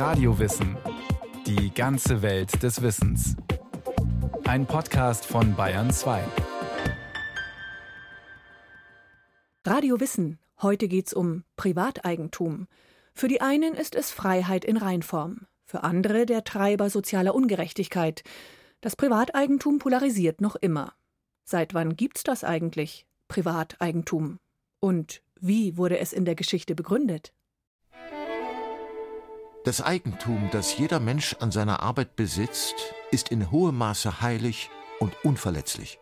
Radiowissen. Die ganze Welt des Wissens. Ein Podcast von Bayern 2. Radio Wissen. Heute geht's um Privateigentum. Für die einen ist es Freiheit in Reinform, für andere der Treiber sozialer Ungerechtigkeit. Das Privateigentum polarisiert noch immer. Seit wann gibt's das eigentlich? Privateigentum. Und wie wurde es in der Geschichte begründet? Das Eigentum, das jeder Mensch an seiner Arbeit besitzt, ist in hohem Maße heilig und unverletzlich.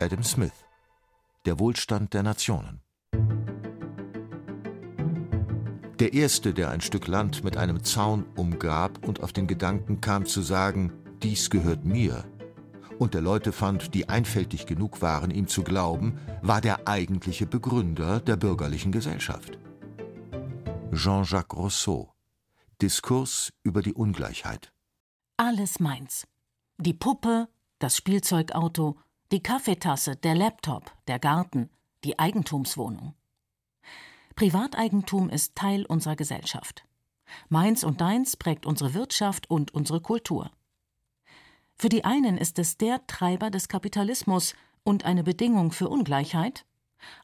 Adam Smith Der Wohlstand der Nationen Der erste, der ein Stück Land mit einem Zaun umgab und auf den Gedanken kam zu sagen, dies gehört mir, und der Leute fand, die einfältig genug waren, ihm zu glauben, war der eigentliche Begründer der bürgerlichen Gesellschaft. Jean-Jacques Rousseau Diskurs über die Ungleichheit Alles meins. Die Puppe, das Spielzeugauto, die Kaffeetasse, der Laptop, der Garten, die Eigentumswohnung. Privateigentum ist Teil unserer Gesellschaft. Meins und deins prägt unsere Wirtschaft und unsere Kultur. Für die einen ist es der Treiber des Kapitalismus und eine Bedingung für Ungleichheit,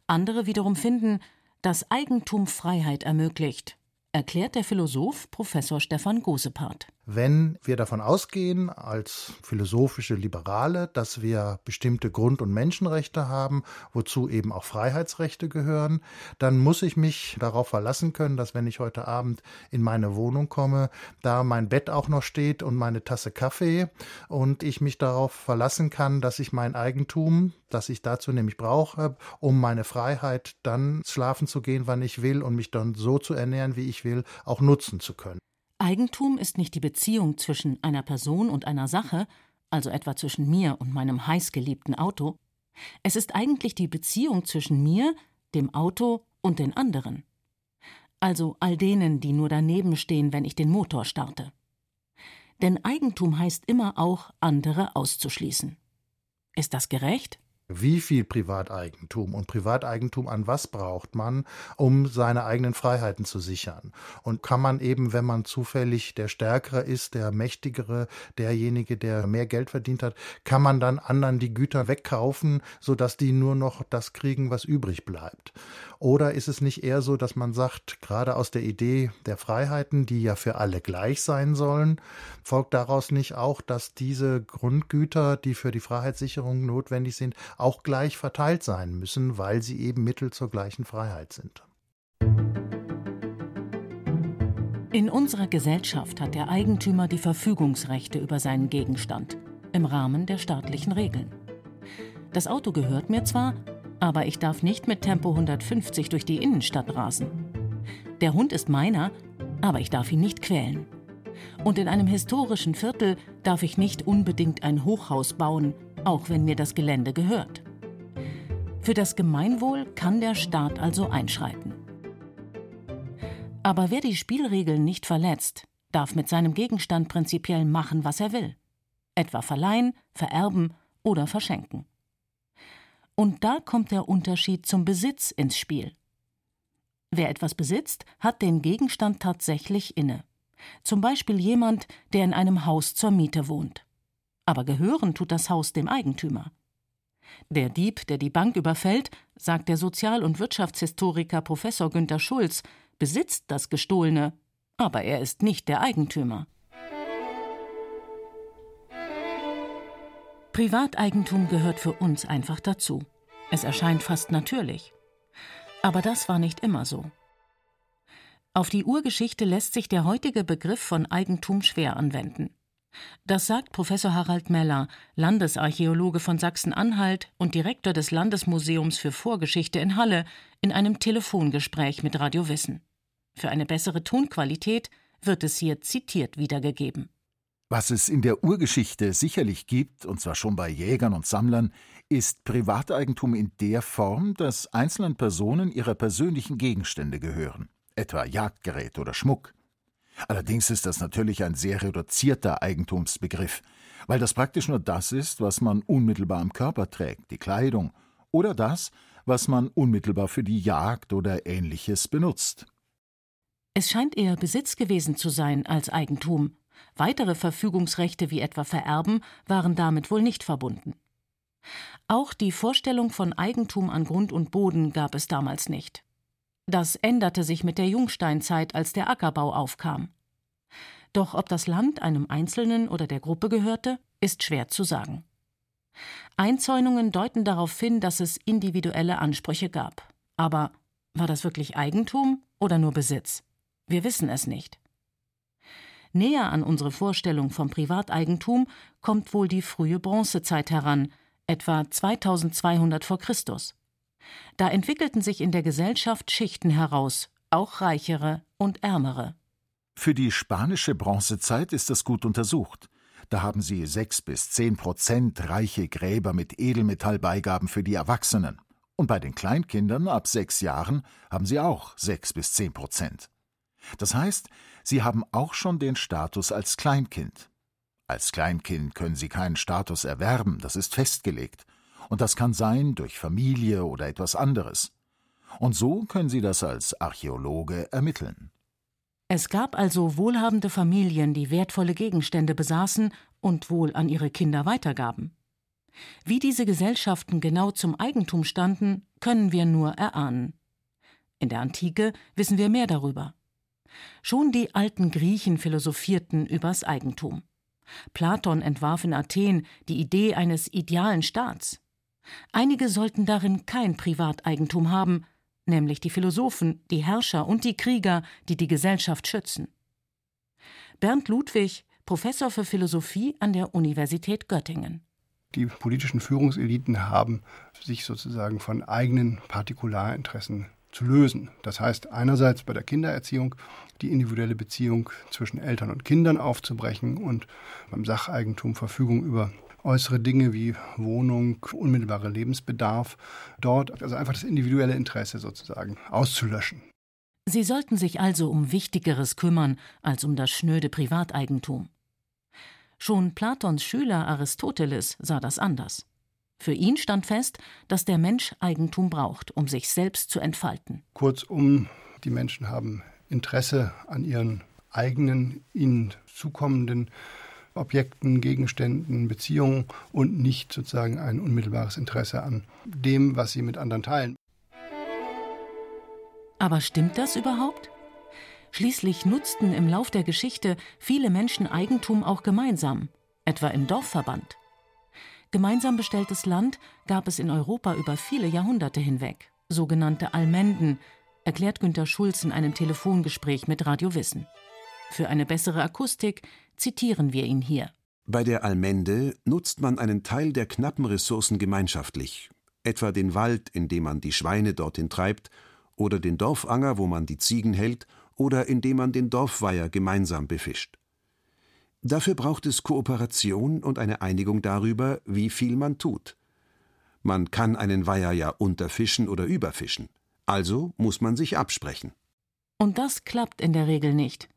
andere wiederum finden, das Eigentum Freiheit ermöglicht, erklärt der Philosoph Professor Stefan Gosepart. Wenn wir davon ausgehen, als philosophische Liberale, dass wir bestimmte Grund- und Menschenrechte haben, wozu eben auch Freiheitsrechte gehören, dann muss ich mich darauf verlassen können, dass wenn ich heute Abend in meine Wohnung komme, da mein Bett auch noch steht und meine Tasse Kaffee und ich mich darauf verlassen kann, dass ich mein Eigentum, das ich dazu nämlich brauche, um meine Freiheit dann schlafen zu gehen, wann ich will und mich dann so zu ernähren, wie ich will, auch nutzen zu können. Eigentum ist nicht die Beziehung zwischen einer Person und einer Sache, also etwa zwischen mir und meinem heißgeliebten Auto. Es ist eigentlich die Beziehung zwischen mir, dem Auto und den anderen. Also all denen, die nur daneben stehen, wenn ich den Motor starte. Denn Eigentum heißt immer auch, andere auszuschließen. Ist das gerecht? Wie viel Privateigentum und Privateigentum an was braucht man, um seine eigenen Freiheiten zu sichern? Und kann man eben, wenn man zufällig der Stärkere ist, der Mächtigere, derjenige, der mehr Geld verdient hat, kann man dann anderen die Güter wegkaufen, sodass die nur noch das kriegen, was übrig bleibt? Oder ist es nicht eher so, dass man sagt, gerade aus der Idee der Freiheiten, die ja für alle gleich sein sollen, folgt daraus nicht auch, dass diese Grundgüter, die für die Freiheitssicherung notwendig sind, auch gleich verteilt sein müssen, weil sie eben Mittel zur gleichen Freiheit sind? In unserer Gesellschaft hat der Eigentümer die Verfügungsrechte über seinen Gegenstand im Rahmen der staatlichen Regeln. Das Auto gehört mir zwar, aber ich darf nicht mit Tempo 150 durch die Innenstadt rasen. Der Hund ist meiner, aber ich darf ihn nicht quälen. Und in einem historischen Viertel darf ich nicht unbedingt ein Hochhaus bauen, auch wenn mir das Gelände gehört. Für das Gemeinwohl kann der Staat also einschreiten. Aber wer die Spielregeln nicht verletzt, darf mit seinem Gegenstand prinzipiell machen, was er will, etwa verleihen, vererben oder verschenken. Und da kommt der Unterschied zum Besitz ins Spiel. Wer etwas besitzt, hat den Gegenstand tatsächlich inne. Zum Beispiel jemand, der in einem Haus zur Miete wohnt. Aber gehören tut das Haus dem Eigentümer. Der Dieb, der die Bank überfällt, sagt der Sozial- und Wirtschaftshistoriker Professor Günter Schulz, besitzt das Gestohlene, aber er ist nicht der Eigentümer. Privateigentum gehört für uns einfach dazu. Es erscheint fast natürlich. Aber das war nicht immer so. Auf die Urgeschichte lässt sich der heutige Begriff von Eigentum schwer anwenden. Das sagt Professor Harald Meller, Landesarchäologe von Sachsen-Anhalt und Direktor des Landesmuseums für Vorgeschichte in Halle, in einem Telefongespräch mit Radio Wissen. Für eine bessere Tonqualität wird es hier zitiert wiedergegeben. Was es in der Urgeschichte sicherlich gibt, und zwar schon bei Jägern und Sammlern, ist Privateigentum in der Form, dass einzelnen Personen ihre persönlichen Gegenstände gehören, etwa Jagdgerät oder Schmuck. Allerdings ist das natürlich ein sehr reduzierter Eigentumsbegriff, weil das praktisch nur das ist, was man unmittelbar am Körper trägt, die Kleidung, oder das, was man unmittelbar für die Jagd oder ähnliches benutzt. Es scheint eher Besitz gewesen zu sein als Eigentum. Weitere Verfügungsrechte wie etwa Vererben waren damit wohl nicht verbunden. Auch die Vorstellung von Eigentum an Grund und Boden gab es damals nicht. Das änderte sich mit der Jungsteinzeit, als der Ackerbau aufkam. Doch ob das Land einem Einzelnen oder der Gruppe gehörte, ist schwer zu sagen. Einzäunungen deuten darauf hin, dass es individuelle Ansprüche gab. Aber war das wirklich Eigentum oder nur Besitz? Wir wissen es nicht. Näher an unsere Vorstellung vom Privateigentum kommt wohl die frühe Bronzezeit heran, etwa 2200 vor Christus. Da entwickelten sich in der Gesellschaft Schichten heraus, auch reichere und ärmere. Für die spanische Bronzezeit ist das gut untersucht. Da haben sie sechs bis zehn Prozent reiche Gräber mit Edelmetallbeigaben für die Erwachsenen. Und bei den Kleinkindern ab sechs Jahren haben sie auch sechs bis zehn Prozent. Das heißt, sie haben auch schon den Status als Kleinkind. Als Kleinkind können sie keinen Status erwerben, das ist festgelegt. Und das kann sein durch Familie oder etwas anderes. Und so können sie das als Archäologe ermitteln. Es gab also wohlhabende Familien, die wertvolle Gegenstände besaßen und wohl an ihre Kinder weitergaben. Wie diese Gesellschaften genau zum Eigentum standen, können wir nur erahnen. In der Antike wissen wir mehr darüber. Schon die alten Griechen philosophierten übers Eigentum. Platon entwarf in Athen die Idee eines idealen Staats. Einige sollten darin kein Privateigentum haben, nämlich die Philosophen, die Herrscher und die Krieger, die die Gesellschaft schützen. Bernd Ludwig, Professor für Philosophie an der Universität Göttingen. Die politischen Führungseliten haben sich sozusagen von eigenen Partikularinteressen zu lösen. Das heißt, einerseits bei der Kindererziehung die individuelle Beziehung zwischen Eltern und Kindern aufzubrechen und beim Sacheigentum Verfügung über äußere Dinge wie Wohnung, unmittelbarer Lebensbedarf, dort also einfach das individuelle Interesse sozusagen auszulöschen. Sie sollten sich also um Wichtigeres kümmern als um das schnöde Privateigentum. Schon Platons Schüler Aristoteles sah das anders. Für ihn stand fest, dass der Mensch Eigentum braucht, um sich selbst zu entfalten. Kurzum, die Menschen haben Interesse an ihren eigenen, ihnen zukommenden Objekten, Gegenständen, Beziehungen und nicht sozusagen ein unmittelbares Interesse an dem, was sie mit anderen teilen. Aber stimmt das überhaupt? Schließlich nutzten im Lauf der Geschichte viele Menschen Eigentum auch gemeinsam, etwa im Dorfverband. Gemeinsam bestelltes Land gab es in Europa über viele Jahrhunderte hinweg, sogenannte Almenden, erklärt Günter Schulz in einem Telefongespräch mit Radio Wissen. Für eine bessere Akustik zitieren wir ihn hier. Bei der Almende nutzt man einen Teil der knappen Ressourcen gemeinschaftlich, etwa den Wald, in dem man die Schweine dorthin treibt, oder den Dorfanger, wo man die Ziegen hält, oder indem man den Dorfweiher gemeinsam befischt. Dafür braucht es Kooperation und eine Einigung darüber, wie viel man tut. Man kann einen Weiher ja unterfischen oder überfischen. Also muss man sich absprechen. Und das klappt in der Regel nicht,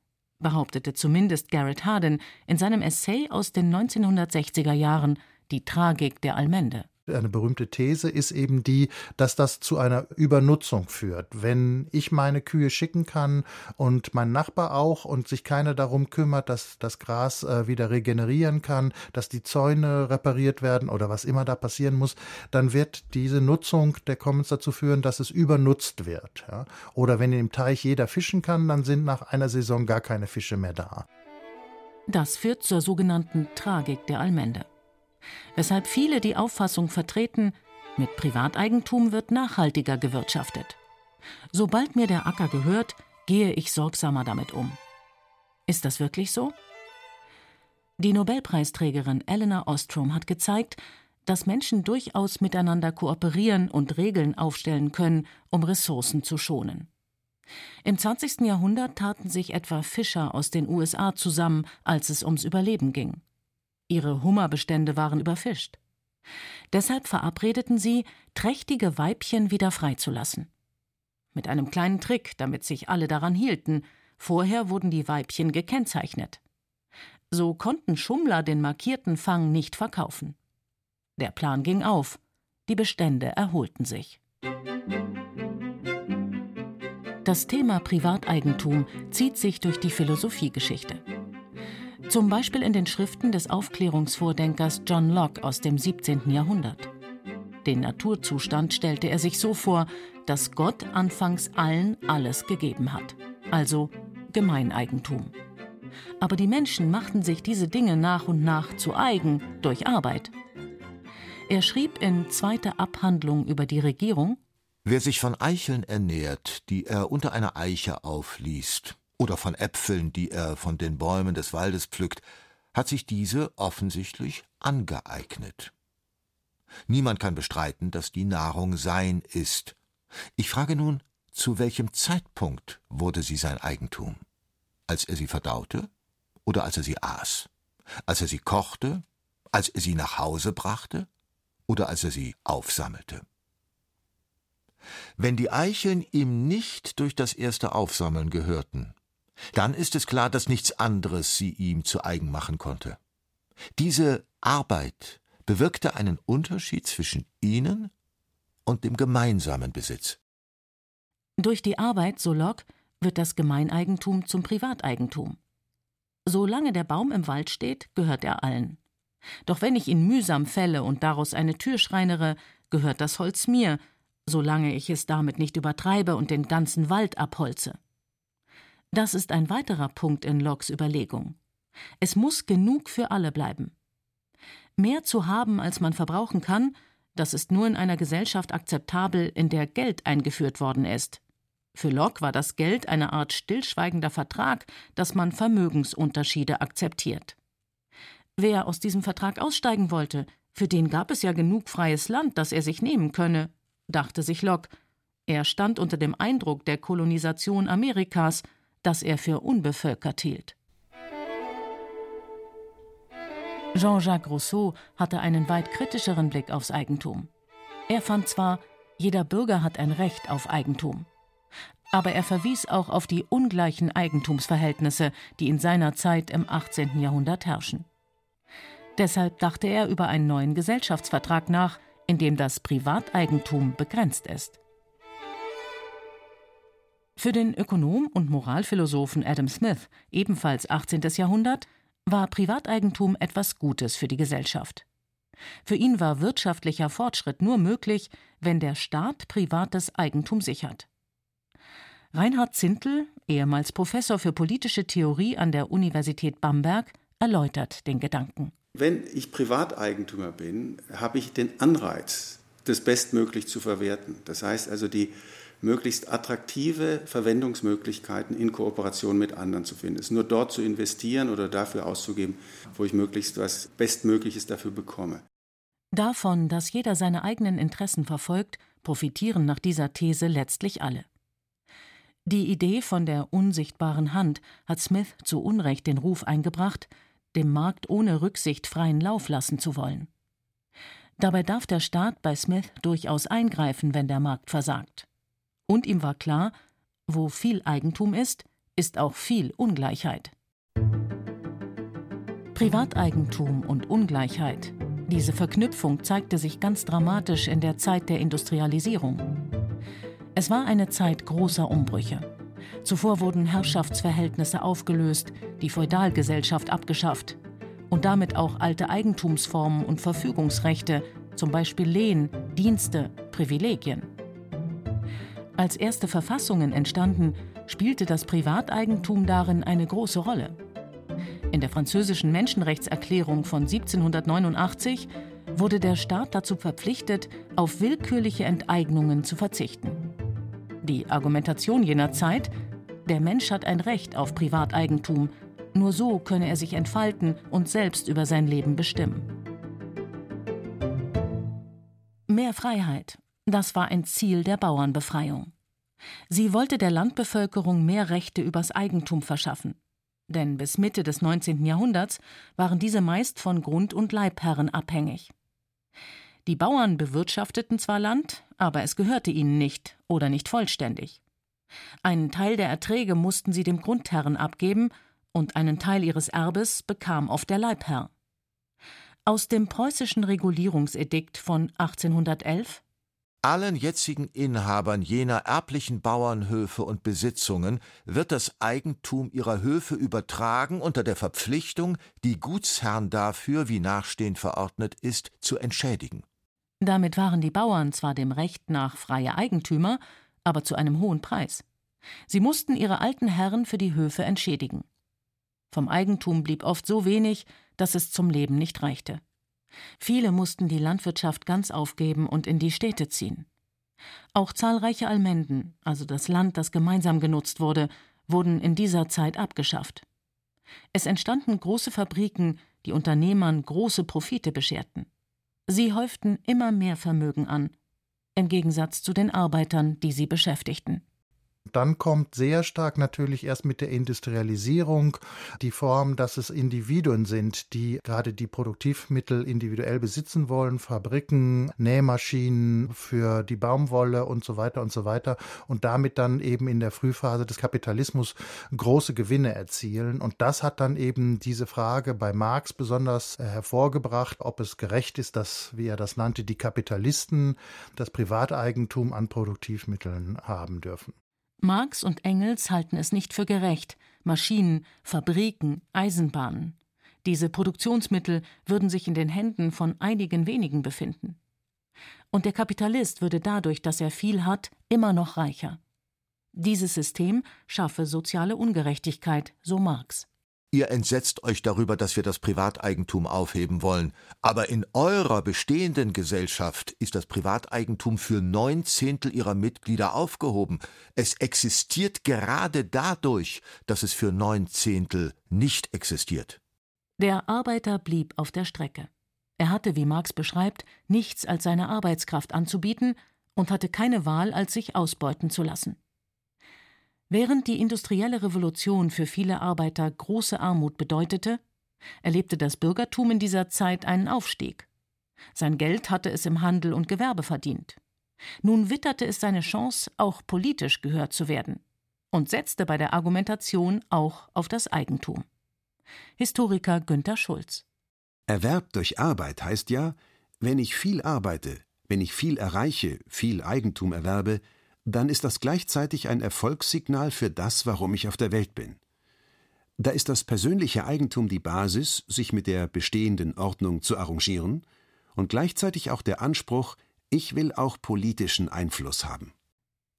behauptete zumindest Garrett Hardin in seinem Essay aus den 1960er Jahren Die Tragik der Almende. Eine berühmte These ist eben die, dass das zu einer Übernutzung führt. Wenn ich meine Kühe schicken kann und mein Nachbar auch und sich keiner darum kümmert, dass das Gras äh, wieder regenerieren kann, dass die Zäune repariert werden oder was immer da passieren muss, dann wird diese Nutzung der Commons dazu führen, dass es übernutzt wird. Oder wenn im Teich jeder fischen kann, dann sind nach einer Saison gar keine Fische mehr da. Das führt zur sogenannten Tragik der Almende weshalb viele die Auffassung vertreten, mit Privateigentum wird nachhaltiger gewirtschaftet. Sobald mir der Acker gehört, gehe ich sorgsamer damit um. Ist das wirklich so? Die Nobelpreisträgerin Eleanor Ostrom hat gezeigt, dass Menschen durchaus miteinander kooperieren und Regeln aufstellen können, um Ressourcen zu schonen. Im 20. Jahrhundert taten sich etwa Fischer aus den USA zusammen, als es ums Überleben ging. Ihre Hummerbestände waren überfischt. Deshalb verabredeten sie, trächtige Weibchen wieder freizulassen. Mit einem kleinen Trick, damit sich alle daran hielten. Vorher wurden die Weibchen gekennzeichnet. So konnten Schummler den markierten Fang nicht verkaufen. Der Plan ging auf. Die Bestände erholten sich. Das Thema Privateigentum zieht sich durch die Philosophiegeschichte. Zum Beispiel in den Schriften des Aufklärungsvordenkers John Locke aus dem 17. Jahrhundert. Den Naturzustand stellte er sich so vor, dass Gott anfangs allen alles gegeben hat, also Gemeineigentum. Aber die Menschen machten sich diese Dinge nach und nach zu eigen durch Arbeit. Er schrieb in Zweite Abhandlung über die Regierung Wer sich von Eicheln ernährt, die er unter einer Eiche aufliest, oder von Äpfeln, die er von den Bäumen des Waldes pflückt, hat sich diese offensichtlich angeeignet. Niemand kann bestreiten, dass die Nahrung sein ist. Ich frage nun, zu welchem Zeitpunkt wurde sie sein Eigentum? Als er sie verdaute oder als er sie aß? Als er sie kochte? Als er sie nach Hause brachte? Oder als er sie aufsammelte? Wenn die Eicheln ihm nicht durch das erste Aufsammeln gehörten, dann ist es klar, dass nichts anderes sie ihm zu eigen machen konnte. Diese Arbeit bewirkte einen Unterschied zwischen ihnen und dem gemeinsamen Besitz. Durch die Arbeit, so Locke, wird das Gemeineigentum zum Privateigentum. Solange der Baum im Wald steht, gehört er allen. Doch wenn ich ihn mühsam fälle und daraus eine Tür schreinere, gehört das Holz mir, solange ich es damit nicht übertreibe und den ganzen Wald abholze. Das ist ein weiterer Punkt in Locks Überlegung. Es muss genug für alle bleiben. Mehr zu haben, als man verbrauchen kann, das ist nur in einer Gesellschaft akzeptabel, in der Geld eingeführt worden ist. Für Locke war das Geld eine Art stillschweigender Vertrag, dass man Vermögensunterschiede akzeptiert. Wer aus diesem Vertrag aussteigen wollte, für den gab es ja genug freies Land, das er sich nehmen könne, dachte sich Locke. Er stand unter dem Eindruck der Kolonisation Amerikas, das er für unbevölkert hielt. Jean-Jacques Rousseau hatte einen weit kritischeren Blick aufs Eigentum. Er fand zwar, jeder Bürger hat ein Recht auf Eigentum. Aber er verwies auch auf die ungleichen Eigentumsverhältnisse, die in seiner Zeit im 18. Jahrhundert herrschen. Deshalb dachte er über einen neuen Gesellschaftsvertrag nach, in dem das Privateigentum begrenzt ist. Für den Ökonom und Moralphilosophen Adam Smith, ebenfalls 18. Jahrhundert, war Privateigentum etwas Gutes für die Gesellschaft. Für ihn war wirtschaftlicher Fortschritt nur möglich, wenn der Staat privates Eigentum sichert. Reinhard Zintel, ehemals Professor für politische Theorie an der Universität Bamberg, erläutert den Gedanken. Wenn ich Privateigentümer bin, habe ich den Anreiz, das bestmöglich zu verwerten. Das heißt also, die möglichst attraktive Verwendungsmöglichkeiten in Kooperation mit anderen zu finden. Es ist nur dort zu investieren oder dafür auszugeben, wo ich möglichst was Bestmögliches dafür bekomme. Davon, dass jeder seine eigenen Interessen verfolgt, profitieren nach dieser These letztlich alle. Die Idee von der unsichtbaren Hand hat Smith zu Unrecht den Ruf eingebracht, dem Markt ohne Rücksicht freien Lauf lassen zu wollen. Dabei darf der Staat bei Smith durchaus eingreifen, wenn der Markt versagt. Und ihm war klar, wo viel Eigentum ist, ist auch viel Ungleichheit. Privateigentum und Ungleichheit. Diese Verknüpfung zeigte sich ganz dramatisch in der Zeit der Industrialisierung. Es war eine Zeit großer Umbrüche. Zuvor wurden Herrschaftsverhältnisse aufgelöst, die Feudalgesellschaft abgeschafft und damit auch alte Eigentumsformen und Verfügungsrechte, zum Beispiel Lehen, Dienste, Privilegien. Als erste Verfassungen entstanden, spielte das Privateigentum darin eine große Rolle. In der französischen Menschenrechtserklärung von 1789 wurde der Staat dazu verpflichtet, auf willkürliche Enteignungen zu verzichten. Die Argumentation jener Zeit, der Mensch hat ein Recht auf Privateigentum, nur so könne er sich entfalten und selbst über sein Leben bestimmen. Mehr Freiheit, das war ein Ziel der Bauernbefreiung. Sie wollte der Landbevölkerung mehr Rechte übers Eigentum verschaffen. Denn bis Mitte des 19. Jahrhunderts waren diese meist von Grund- und Leibherren abhängig. Die Bauern bewirtschafteten zwar Land, aber es gehörte ihnen nicht oder nicht vollständig. Einen Teil der Erträge mussten sie dem Grundherrn abgeben und einen Teil ihres Erbes bekam oft der Leibherr. Aus dem preußischen Regulierungsedikt von 1811 Allen jetzigen Inhabern jener erblichen Bauernhöfe und Besitzungen wird das Eigentum ihrer Höfe übertragen unter der Verpflichtung, die Gutsherren dafür, wie nachstehend verordnet ist, zu entschädigen. Damit waren die Bauern zwar dem Recht nach freie Eigentümer, aber zu einem hohen Preis. Sie mussten ihre alten Herren für die Höfe entschädigen. Vom Eigentum blieb oft so wenig, dass es zum Leben nicht reichte. Viele mussten die Landwirtschaft ganz aufgeben und in die Städte ziehen. Auch zahlreiche Almenden, also das Land, das gemeinsam genutzt wurde, wurden in dieser Zeit abgeschafft. Es entstanden große Fabriken, die Unternehmern große Profite bescherten. Sie häuften immer mehr Vermögen an, im Gegensatz zu den Arbeitern, die sie beschäftigten. Dann kommt sehr stark natürlich erst mit der Industrialisierung die Form, dass es Individuen sind, die gerade die Produktivmittel individuell besitzen wollen, Fabriken, Nähmaschinen für die Baumwolle und so weiter und so weiter und damit dann eben in der Frühphase des Kapitalismus große Gewinne erzielen. Und das hat dann eben diese Frage bei Marx besonders äh, hervorgebracht, ob es gerecht ist, dass, wie er das nannte, die Kapitalisten das Privateigentum an Produktivmitteln haben dürfen. Marx und Engels halten es nicht für gerecht, Maschinen, Fabriken, Eisenbahnen. Diese Produktionsmittel würden sich in den Händen von einigen wenigen befinden. Und der Kapitalist würde dadurch, dass er viel hat, immer noch reicher. Dieses System schaffe soziale Ungerechtigkeit, so Marx. Ihr entsetzt euch darüber, dass wir das Privateigentum aufheben wollen. Aber in eurer bestehenden Gesellschaft ist das Privateigentum für neun Zehntel ihrer Mitglieder aufgehoben. Es existiert gerade dadurch, dass es für neun Zehntel nicht existiert. Der Arbeiter blieb auf der Strecke. Er hatte, wie Marx beschreibt, nichts als seine Arbeitskraft anzubieten und hatte keine Wahl, als sich ausbeuten zu lassen. Während die industrielle Revolution für viele Arbeiter große Armut bedeutete, erlebte das Bürgertum in dieser Zeit einen Aufstieg. Sein Geld hatte es im Handel und Gewerbe verdient. Nun witterte es seine Chance, auch politisch gehört zu werden und setzte bei der Argumentation auch auf das Eigentum. Historiker Günther Schulz. Erwerb durch Arbeit heißt ja, wenn ich viel arbeite, wenn ich viel erreiche, viel Eigentum erwerbe, dann ist das gleichzeitig ein Erfolgssignal für das, warum ich auf der Welt bin. Da ist das persönliche Eigentum die Basis, sich mit der bestehenden Ordnung zu arrangieren, und gleichzeitig auch der Anspruch, ich will auch politischen Einfluss haben.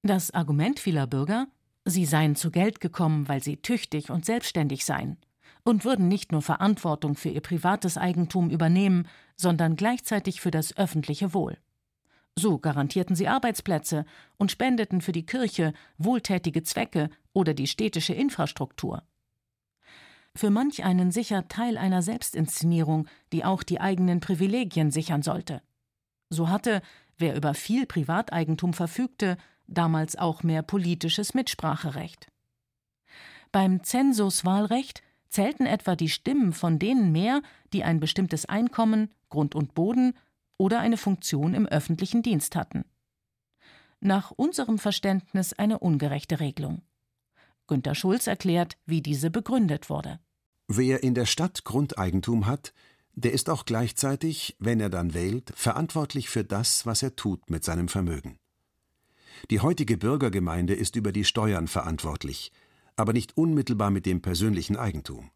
Das Argument vieler Bürger, sie seien zu Geld gekommen, weil sie tüchtig und selbstständig seien und würden nicht nur Verantwortung für ihr privates Eigentum übernehmen, sondern gleichzeitig für das öffentliche Wohl. So garantierten sie Arbeitsplätze und spendeten für die Kirche, wohltätige Zwecke oder die städtische Infrastruktur. Für manch einen sicher Teil einer Selbstinszenierung, die auch die eigenen Privilegien sichern sollte. So hatte, wer über viel Privateigentum verfügte, damals auch mehr politisches Mitspracherecht. Beim Zensuswahlrecht zählten etwa die Stimmen von denen mehr, die ein bestimmtes Einkommen, Grund und Boden oder eine Funktion im öffentlichen Dienst hatten. Nach unserem Verständnis eine ungerechte Regelung. Günter Schulz erklärt, wie diese begründet wurde. Wer in der Stadt Grundeigentum hat, der ist auch gleichzeitig, wenn er dann wählt, verantwortlich für das, was er tut mit seinem Vermögen. Die heutige Bürgergemeinde ist über die Steuern verantwortlich, aber nicht unmittelbar mit dem persönlichen Eigentum.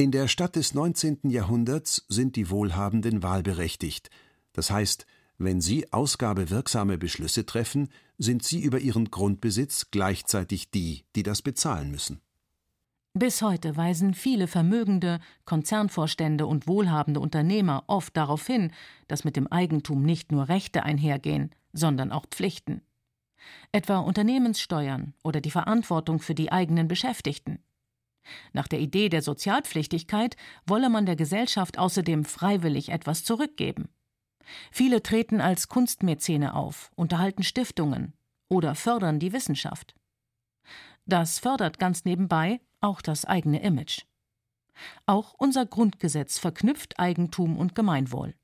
In der Stadt des 19. Jahrhunderts sind die Wohlhabenden wahlberechtigt, das heißt, wenn sie ausgabewirksame Beschlüsse treffen, sind sie über ihren Grundbesitz gleichzeitig die, die das bezahlen müssen. Bis heute weisen viele vermögende Konzernvorstände und wohlhabende Unternehmer oft darauf hin, dass mit dem Eigentum nicht nur Rechte einhergehen, sondern auch Pflichten. Etwa Unternehmenssteuern oder die Verantwortung für die eigenen Beschäftigten. Nach der Idee der Sozialpflichtigkeit wolle man der Gesellschaft außerdem freiwillig etwas zurückgeben. Viele treten als Kunstmäzene auf, unterhalten Stiftungen oder fördern die Wissenschaft. Das fördert ganz nebenbei auch das eigene Image. Auch unser Grundgesetz verknüpft Eigentum und Gemeinwohl.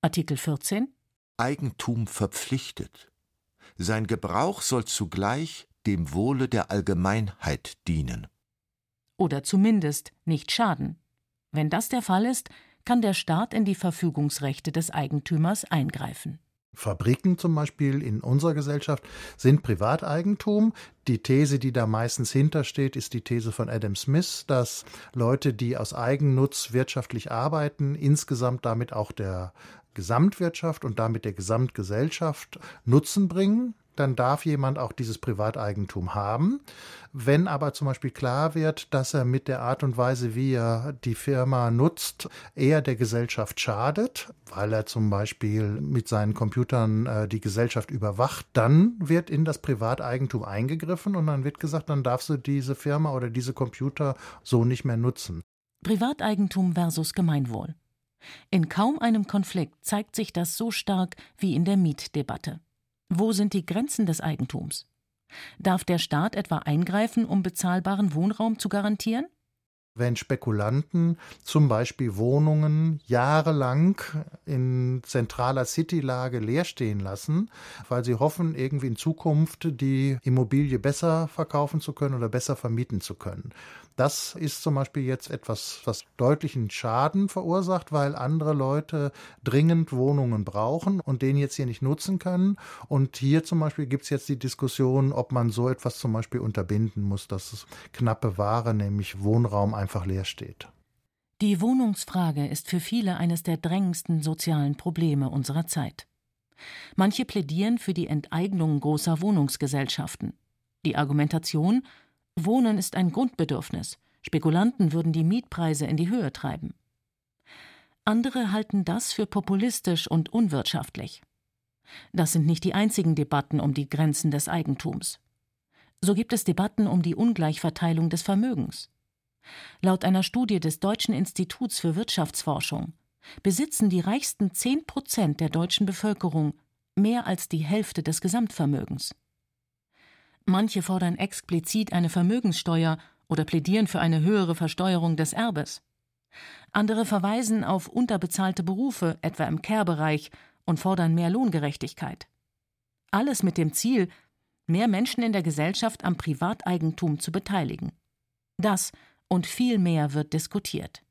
Artikel 14 Eigentum verpflichtet. Sein Gebrauch soll zugleich dem Wohle der Allgemeinheit dienen oder zumindest nicht schaden. Wenn das der Fall ist, kann der Staat in die Verfügungsrechte des Eigentümers eingreifen Fabriken zum Beispiel in unserer Gesellschaft sind Privateigentum. Die These, die da meistens hintersteht, ist die These von Adam Smith, dass Leute, die aus Eigennutz wirtschaftlich arbeiten, insgesamt damit auch der Gesamtwirtschaft und damit der Gesamtgesellschaft Nutzen bringen dann darf jemand auch dieses Privateigentum haben. Wenn aber zum Beispiel klar wird, dass er mit der Art und Weise, wie er die Firma nutzt, eher der Gesellschaft schadet, weil er zum Beispiel mit seinen Computern äh, die Gesellschaft überwacht, dann wird in das Privateigentum eingegriffen und dann wird gesagt, dann darfst du diese Firma oder diese Computer so nicht mehr nutzen. Privateigentum versus Gemeinwohl. In kaum einem Konflikt zeigt sich das so stark wie in der Mietdebatte. Wo sind die Grenzen des Eigentums? Darf der Staat etwa eingreifen, um bezahlbaren Wohnraum zu garantieren? wenn Spekulanten zum Beispiel Wohnungen jahrelang in zentraler Citylage leer stehen lassen, weil sie hoffen, irgendwie in Zukunft die Immobilie besser verkaufen zu können oder besser vermieten zu können. Das ist zum Beispiel jetzt etwas, was deutlichen Schaden verursacht, weil andere Leute dringend Wohnungen brauchen und den jetzt hier nicht nutzen können. Und hier zum Beispiel gibt es jetzt die Diskussion, ob man so etwas zum Beispiel unterbinden muss, dass knappe Ware, nämlich Wohnraum, einfach leer steht. Die Wohnungsfrage ist für viele eines der drängendsten sozialen Probleme unserer Zeit. Manche plädieren für die Enteignung großer Wohnungsgesellschaften. Die Argumentation, Wohnen ist ein Grundbedürfnis. Spekulanten würden die Mietpreise in die Höhe treiben. Andere halten das für populistisch und unwirtschaftlich. Das sind nicht die einzigen Debatten um die Grenzen des Eigentums. So gibt es Debatten um die Ungleichverteilung des Vermögens. Laut einer Studie des Deutschen Instituts für Wirtschaftsforschung besitzen die reichsten zehn Prozent der deutschen Bevölkerung mehr als die Hälfte des Gesamtvermögens. Manche fordern explizit eine Vermögenssteuer oder plädieren für eine höhere Versteuerung des Erbes. Andere verweisen auf unterbezahlte Berufe, etwa im Care-Bereich, und fordern mehr Lohngerechtigkeit. Alles mit dem Ziel, mehr Menschen in der Gesellschaft am Privateigentum zu beteiligen. Das und viel mehr wird diskutiert.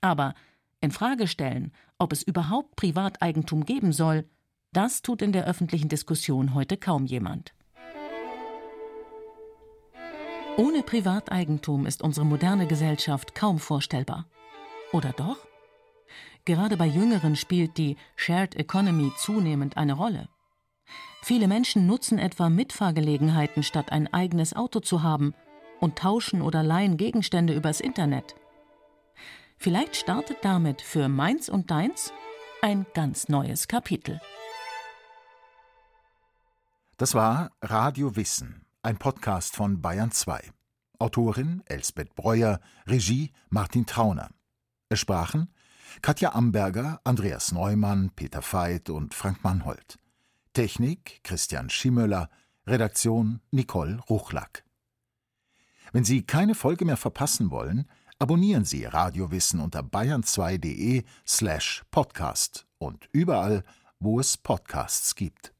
Aber in Frage stellen, ob es überhaupt Privateigentum geben soll, das tut in der öffentlichen Diskussion heute kaum jemand. Ohne Privateigentum ist unsere moderne Gesellschaft kaum vorstellbar. Oder doch? Gerade bei Jüngeren spielt die Shared Economy zunehmend eine Rolle. Viele Menschen nutzen etwa Mitfahrgelegenheiten, statt ein eigenes Auto zu haben, und tauschen oder leihen Gegenstände übers Internet. Vielleicht startet damit für Meins und Deins ein ganz neues Kapitel. Das war Radio Wissen ein Podcast von Bayern 2. Autorin Elsbeth Breuer, Regie Martin Trauner. Es sprachen Katja Amberger, Andreas Neumann, Peter Veit und Frank Mannhold. Technik Christian Schimmöller, Redaktion Nicole Ruchlack. Wenn Sie keine Folge mehr verpassen wollen, abonnieren Sie Radiowissen unter bayern2.de slash podcast und überall, wo es Podcasts gibt.